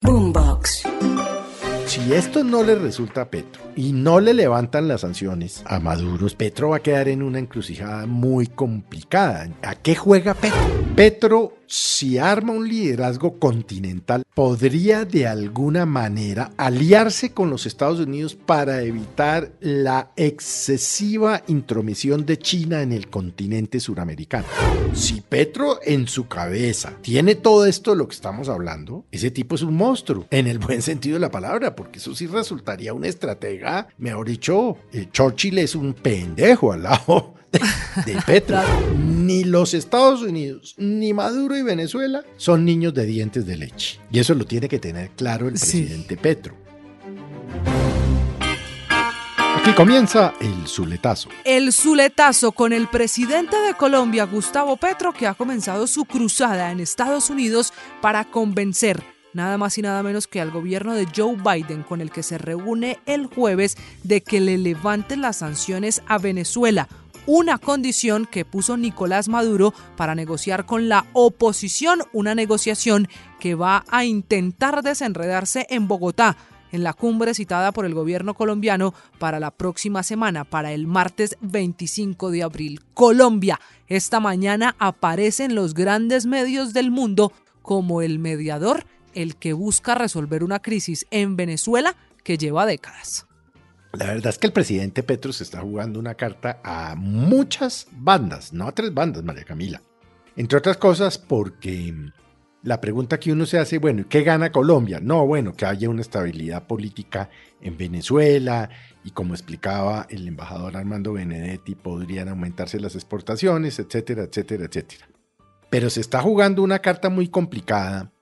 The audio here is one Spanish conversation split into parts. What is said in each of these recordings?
Boombox. Si esto no le resulta a Petro y no le levantan las sanciones a Maduro, Petro va a quedar en una encrucijada muy complicada. ¿A qué juega Petro? Petro, si arma un liderazgo continental, podría de alguna manera aliarse con los Estados Unidos para evitar la excesiva intromisión de China en el continente suramericano. Si Petro en su cabeza tiene todo esto de lo que estamos hablando, ese tipo es un monstruo, en el buen sentido de la palabra, porque eso sí resultaría una estratega, mejor dicho, el Churchill es un pendejo al lado de, Petro. Ni los Estados Unidos, ni Maduro y Venezuela son niños de dientes de leche. Y eso lo tiene que tener claro el presidente Petro. Aquí comienza el Zuletazo. El Zuletazo con el presidente de Colombia, Gustavo Petro, que ha comenzado su cruzada en Estados Unidos para convencer nada más y nada menos que al gobierno de Joe Biden, con el que se reúne el jueves, de que le levanten las sanciones a Venezuela, una condición que puso Nicolás Maduro para negociar con la oposición, una negociación que va a intentar desenredarse en Bogotá en la cumbre citada por el gobierno colombiano para la próxima semana, para el martes 25 de abril. Colombia esta mañana aparece en los grandes medios del mundo como el mediador, el que busca resolver una crisis en Venezuela que lleva décadas. La verdad es que el presidente Petro se está jugando una carta a muchas bandas, no a tres bandas, María Camila. Entre otras cosas porque la pregunta que uno se hace, bueno, ¿qué gana Colombia? No, bueno, que haya una estabilidad política en Venezuela y como explicaba el embajador Armando Benedetti, podrían aumentarse las exportaciones, etcétera, etcétera, etcétera. Pero se está jugando una carta muy complicada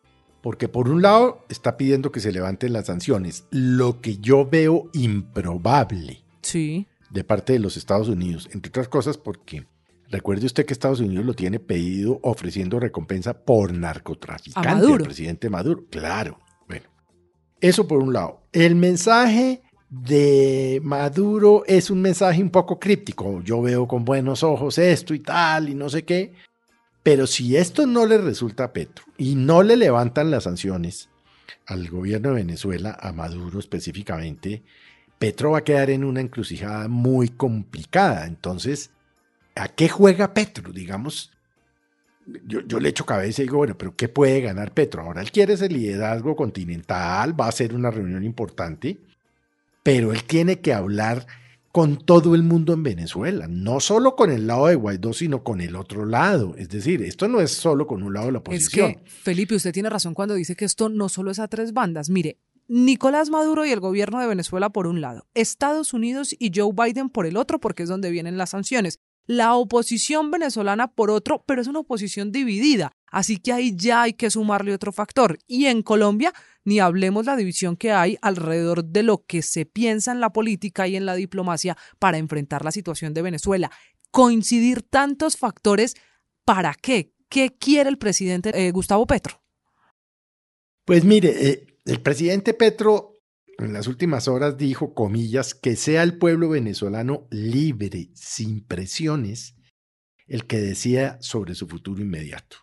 porque por un lado está pidiendo que se levanten las sanciones, lo que yo veo improbable sí. de parte de los Estados Unidos, entre otras cosas porque recuerde usted que Estados Unidos lo tiene pedido ofreciendo recompensa por narcotraficante al presidente Maduro. Claro, bueno, eso por un lado. El mensaje de Maduro es un mensaje un poco críptico. Yo veo con buenos ojos esto y tal y no sé qué. Pero si esto no le resulta a Petro y no le levantan las sanciones al gobierno de Venezuela, a Maduro específicamente, Petro va a quedar en una encrucijada muy complicada. Entonces, ¿a qué juega Petro? Digamos, yo, yo, le echo cabeza y digo, bueno, pero ¿qué puede ganar Petro? Ahora él quiere ese liderazgo continental, va a ser una reunión importante, pero él tiene que hablar con todo el mundo en Venezuela, no solo con el lado de Guaidó, sino con el otro lado. Es decir, esto no es solo con un lado de la oposición. Es que, Felipe, usted tiene razón cuando dice que esto no solo es a tres bandas. Mire, Nicolás Maduro y el gobierno de Venezuela por un lado, Estados Unidos y Joe Biden por el otro, porque es donde vienen las sanciones. La oposición venezolana por otro, pero es una oposición dividida. Así que ahí ya hay que sumarle otro factor. Y en Colombia, ni hablemos la división que hay alrededor de lo que se piensa en la política y en la diplomacia para enfrentar la situación de Venezuela. Coincidir tantos factores, ¿para qué? ¿Qué quiere el presidente eh, Gustavo Petro? Pues mire, eh, el presidente Petro en las últimas horas dijo, comillas, que sea el pueblo venezolano libre, sin presiones, el que decida sobre su futuro inmediato.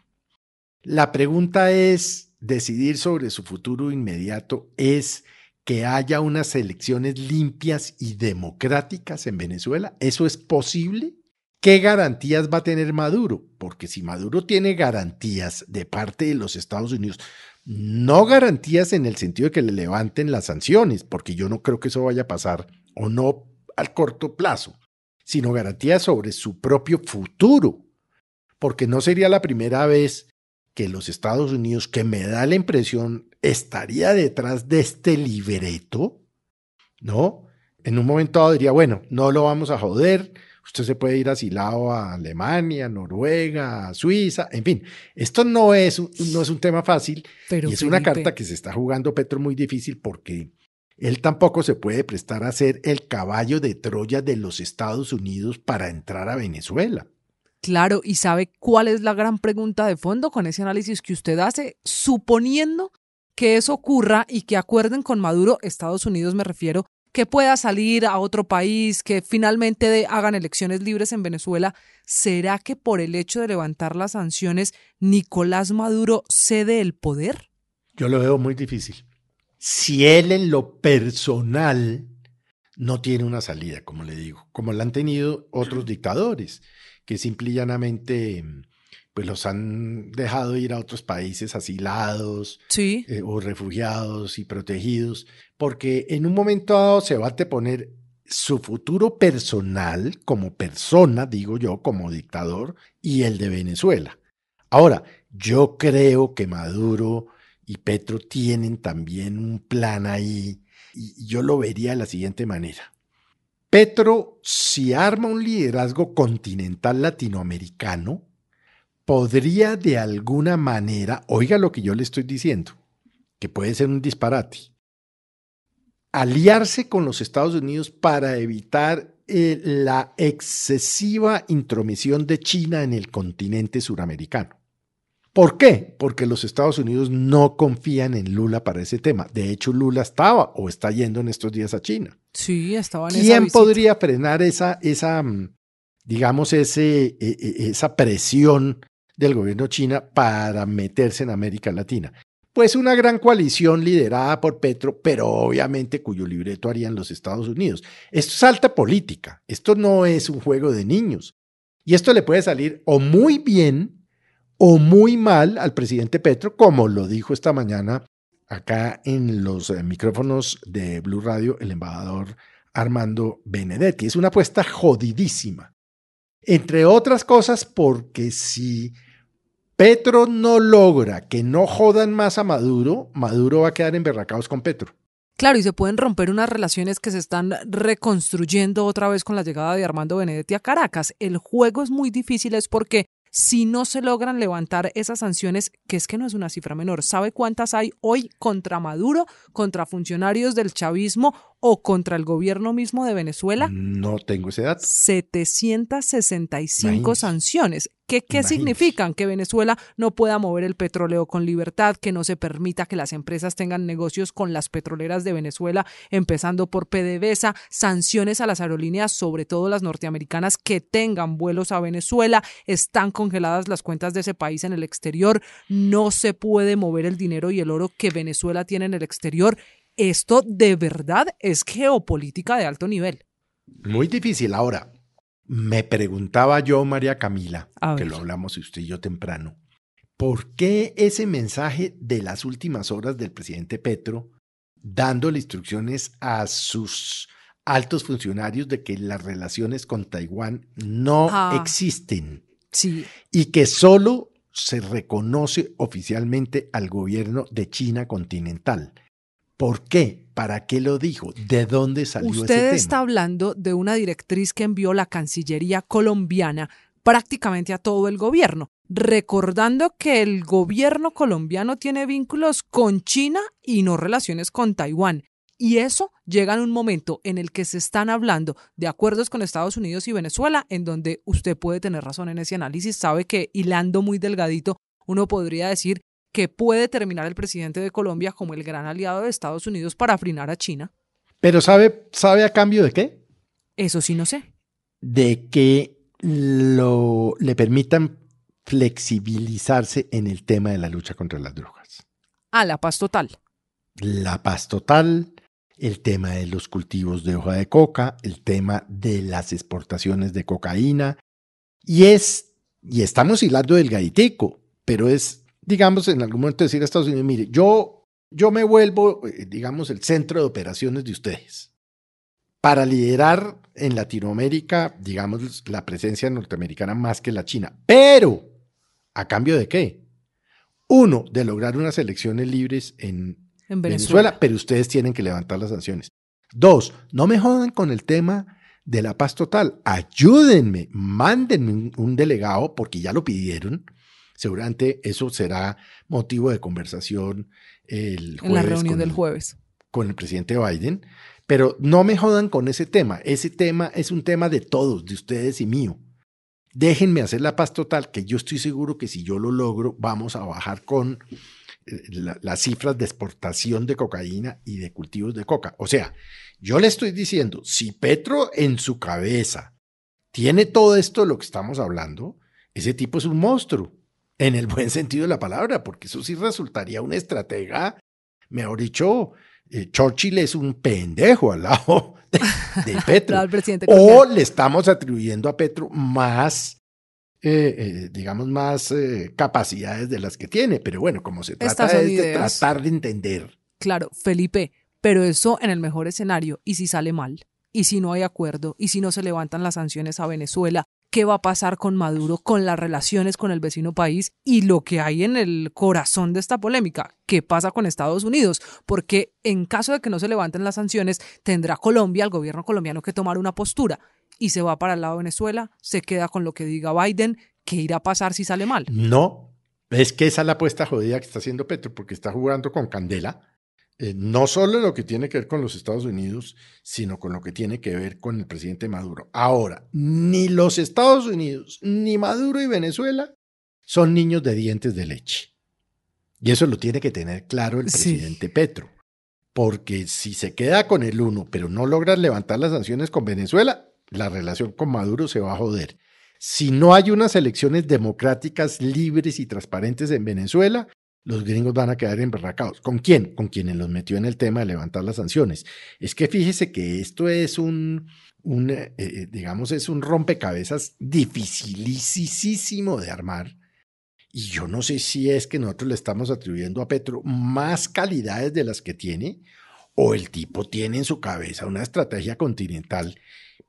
La pregunta es, decidir sobre su futuro inmediato es que haya unas elecciones limpias y democráticas en Venezuela. ¿Eso es posible? ¿Qué garantías va a tener Maduro? Porque si Maduro tiene garantías de parte de los Estados Unidos, no garantías en el sentido de que le levanten las sanciones, porque yo no creo que eso vaya a pasar, o no al corto plazo, sino garantías sobre su propio futuro, porque no sería la primera vez que los Estados Unidos, que me da la impresión, estaría detrás de este libreto, ¿no? En un momento dado diría, bueno, no lo vamos a joder, Usted se puede ir asilado a Alemania, Noruega, a Suiza, en fin. Esto no es, no es un tema fácil Pero, y es una carta que se está jugando Petro muy difícil porque él tampoco se puede prestar a ser el caballo de Troya de los Estados Unidos para entrar a Venezuela. Claro, y sabe cuál es la gran pregunta de fondo con ese análisis que usted hace, suponiendo que eso ocurra y que acuerden con Maduro, Estados Unidos me refiero, que pueda salir a otro país, que finalmente hagan elecciones libres en Venezuela, ¿será que por el hecho de levantar las sanciones Nicolás Maduro cede el poder? Yo lo veo muy difícil. Si él en lo personal no tiene una salida, como le digo, como la han tenido otros dictadores que simple y llanamente pues los han dejado ir a otros países asilados eh, o refugiados y protegidos, porque en un momento dado se va a poner su futuro personal como persona, digo yo, como dictador, y el de Venezuela. Ahora, yo creo que Maduro y Petro tienen también un plan ahí, y yo lo vería de la siguiente manera. Petro, si arma un liderazgo continental latinoamericano, podría de alguna manera, oiga lo que yo le estoy diciendo, que puede ser un disparate, aliarse con los Estados Unidos para evitar eh, la excesiva intromisión de China en el continente suramericano. ¿Por qué? Porque los Estados Unidos no confían en Lula para ese tema. De hecho, Lula estaba o está yendo en estos días a China. Sí, estaba en ¿Quién podría frenar esa, esa mm, digamos, ese, e, e, esa presión del gobierno china para meterse en América Latina? Pues una gran coalición liderada por Petro, pero obviamente cuyo libreto harían los Estados Unidos. Esto es alta política, esto no es un juego de niños. Y esto le puede salir o muy bien o muy mal al presidente Petro, como lo dijo esta mañana acá en los eh, micrófonos de Blue Radio el embajador Armando Benedetti. Es una apuesta jodidísima. Entre otras cosas porque si Petro no logra que no jodan más a Maduro, Maduro va a quedar emberracados con Petro. Claro, y se pueden romper unas relaciones que se están reconstruyendo otra vez con la llegada de Armando Benedetti a Caracas. El juego es muy difícil, es porque si no se logran levantar esas sanciones, que es que no es una cifra menor. ¿Sabe cuántas hay hoy contra Maduro, contra funcionarios del chavismo o contra el gobierno mismo de Venezuela? No tengo ese dato. 765 sanciones. ¿Qué, qué significan? Que Venezuela no pueda mover el petróleo con libertad, que no se permita que las empresas tengan negocios con las petroleras de Venezuela, empezando por PDVSA, sanciones a las aerolíneas, sobre todo las norteamericanas, que tengan vuelos a Venezuela, están congeladas las cuentas de ese país en el exterior, no se puede mover el dinero y el oro que Venezuela tiene en el exterior esto de verdad es geopolítica de alto nivel. Muy difícil. Ahora, me preguntaba yo, María Camila, que lo hablamos usted y yo temprano, ¿por qué ese mensaje de las últimas horas del presidente Petro dándole instrucciones a sus altos funcionarios de que las relaciones con Taiwán no ah. existen? Sí. Y que solo se reconoce oficialmente al gobierno de China continental. ¿Por qué? ¿Para qué lo dijo? ¿De dónde salió Usted ese tema? está hablando de una directriz que envió la Cancillería colombiana prácticamente a todo el gobierno, recordando que el gobierno colombiano tiene vínculos con China y no relaciones con Taiwán. Y eso llega en un momento en el que se están hablando de acuerdos con Estados Unidos y Venezuela, en donde usted puede tener razón en ese análisis, sabe que hilando muy delgadito, uno podría decir que puede terminar el presidente de Colombia como el gran aliado de Estados Unidos para frenar a China. Pero ¿sabe, sabe a cambio de qué? Eso sí no sé. De que lo, le permitan flexibilizarse en el tema de la lucha contra las drogas. Ah, la paz total. La paz total, el tema de los cultivos de hoja de coca, el tema de las exportaciones de cocaína. Y es, y estamos hilando del gaitico, pero es digamos, en algún momento decir a Estados Unidos, mire, yo, yo me vuelvo, eh, digamos, el centro de operaciones de ustedes para liderar en Latinoamérica, digamos, la presencia norteamericana más que la China. Pero, ¿a cambio de qué? Uno, de lograr unas elecciones libres en, Venezuela. pero ustedes tienen que levantar las sanciones. Dos, no me jodan con el tema de la paz total. Ayúdenme, mándenme un, delegado porque ya lo pidieron. Seguramente eso será motivo de conversación el en la reunión del jueves con el presidente Biden. Pero no me jodan con ese tema. Ese tema es un tema de todos, de ustedes y mío. Déjenme hacer la paz total, que yo estoy seguro que si yo lo logro, vamos a bajar con eh, las cifras de exportación de cocaína y de cultivos de coca. O sea, yo le estoy diciendo, si Petro en su cabeza tiene todo esto de lo que estamos hablando, ese tipo es un monstruo, en el buen sentido de la palabra, porque eso sí resultaría una estratega, mejor dicho, eh, Churchill es un pendejo al lado de, Petro. o le estamos atribuyendo a Petro más, eh, eh, digamos, más capacidades de las que tiene. Pero bueno, como se trata de tratar de entender. Claro, Felipe, pero eso en el mejor escenario, ¿y si sale mal? ¿Y si no hay acuerdo? ¿Y si no se levantan las sanciones a Venezuela? Qué va a pasar con Maduro, con las relaciones con el vecino país y lo que hay en el corazón de esta polémica, qué pasa con Estados Unidos, porque en caso de que no se levanten las sanciones, tendrá Colombia, el gobierno colombiano, que tomar una postura. Y se va para el lado Venezuela, se queda con lo que diga Biden, ¿qué irá a pasar si sale mal? No, es que esa es la apuesta jodida que está haciendo Petro, porque está jugando con candela eh, no solo lo que tiene que ver con los Estados Unidos, sino con lo que tiene que ver con el presidente Maduro. Ahora, ni los Estados Unidos, ni Maduro y Venezuela son niños de dientes de leche. Y eso lo tiene que tener claro el presidente Petro. Porque si se queda con el uno, pero no logra levantar las sanciones con Venezuela, la relación con Maduro se va a joder. Si no hay unas elecciones democráticas, libres y transparentes en Venezuela, los gringos van a quedar emberracados. ¿Con quién? Con quienes los metió en el tema de levantar las sanciones. Es que fíjese que esto es un, eh, eh, digamos, es un rompecabezas dificilísimo de armar. Y yo no sé si es que nosotros le estamos atribuyendo a Petro más calidades de las que tiene, o el tipo tiene en su cabeza una estrategia continental,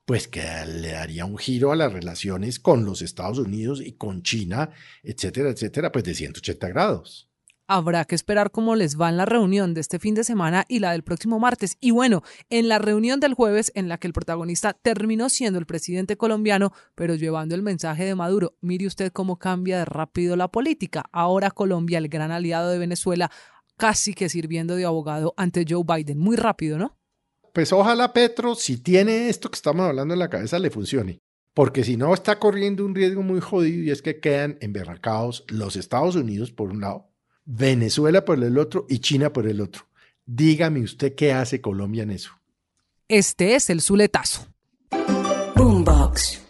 pues que le daría un giro a las relaciones con los Estados Unidos y con China, etcétera, etcétera, pues de 180 grados. Habrá que esperar cómo les va en la reunión de este fin de semana y la del próximo martes. Y bueno, en la reunión del jueves, en la que el protagonista terminó siendo el presidente colombiano, pero llevando el mensaje de Maduro, mire usted cómo cambia de rápido la política. Ahora Colombia, el gran aliado de Venezuela, casi que sirviendo de abogado ante Joe Biden. Muy rápido, ¿no? Pues ojalá Petro, si tiene esto que estamos hablando en la cabeza, le funcione. Porque si no, está corriendo un riesgo muy jodido y es que quedan emberracados los Estados Unidos, por un lado, Venezuela por el otro y China por el otro. Dígame usted qué hace Colombia en eso. Este es el Zuletazo. Boombox.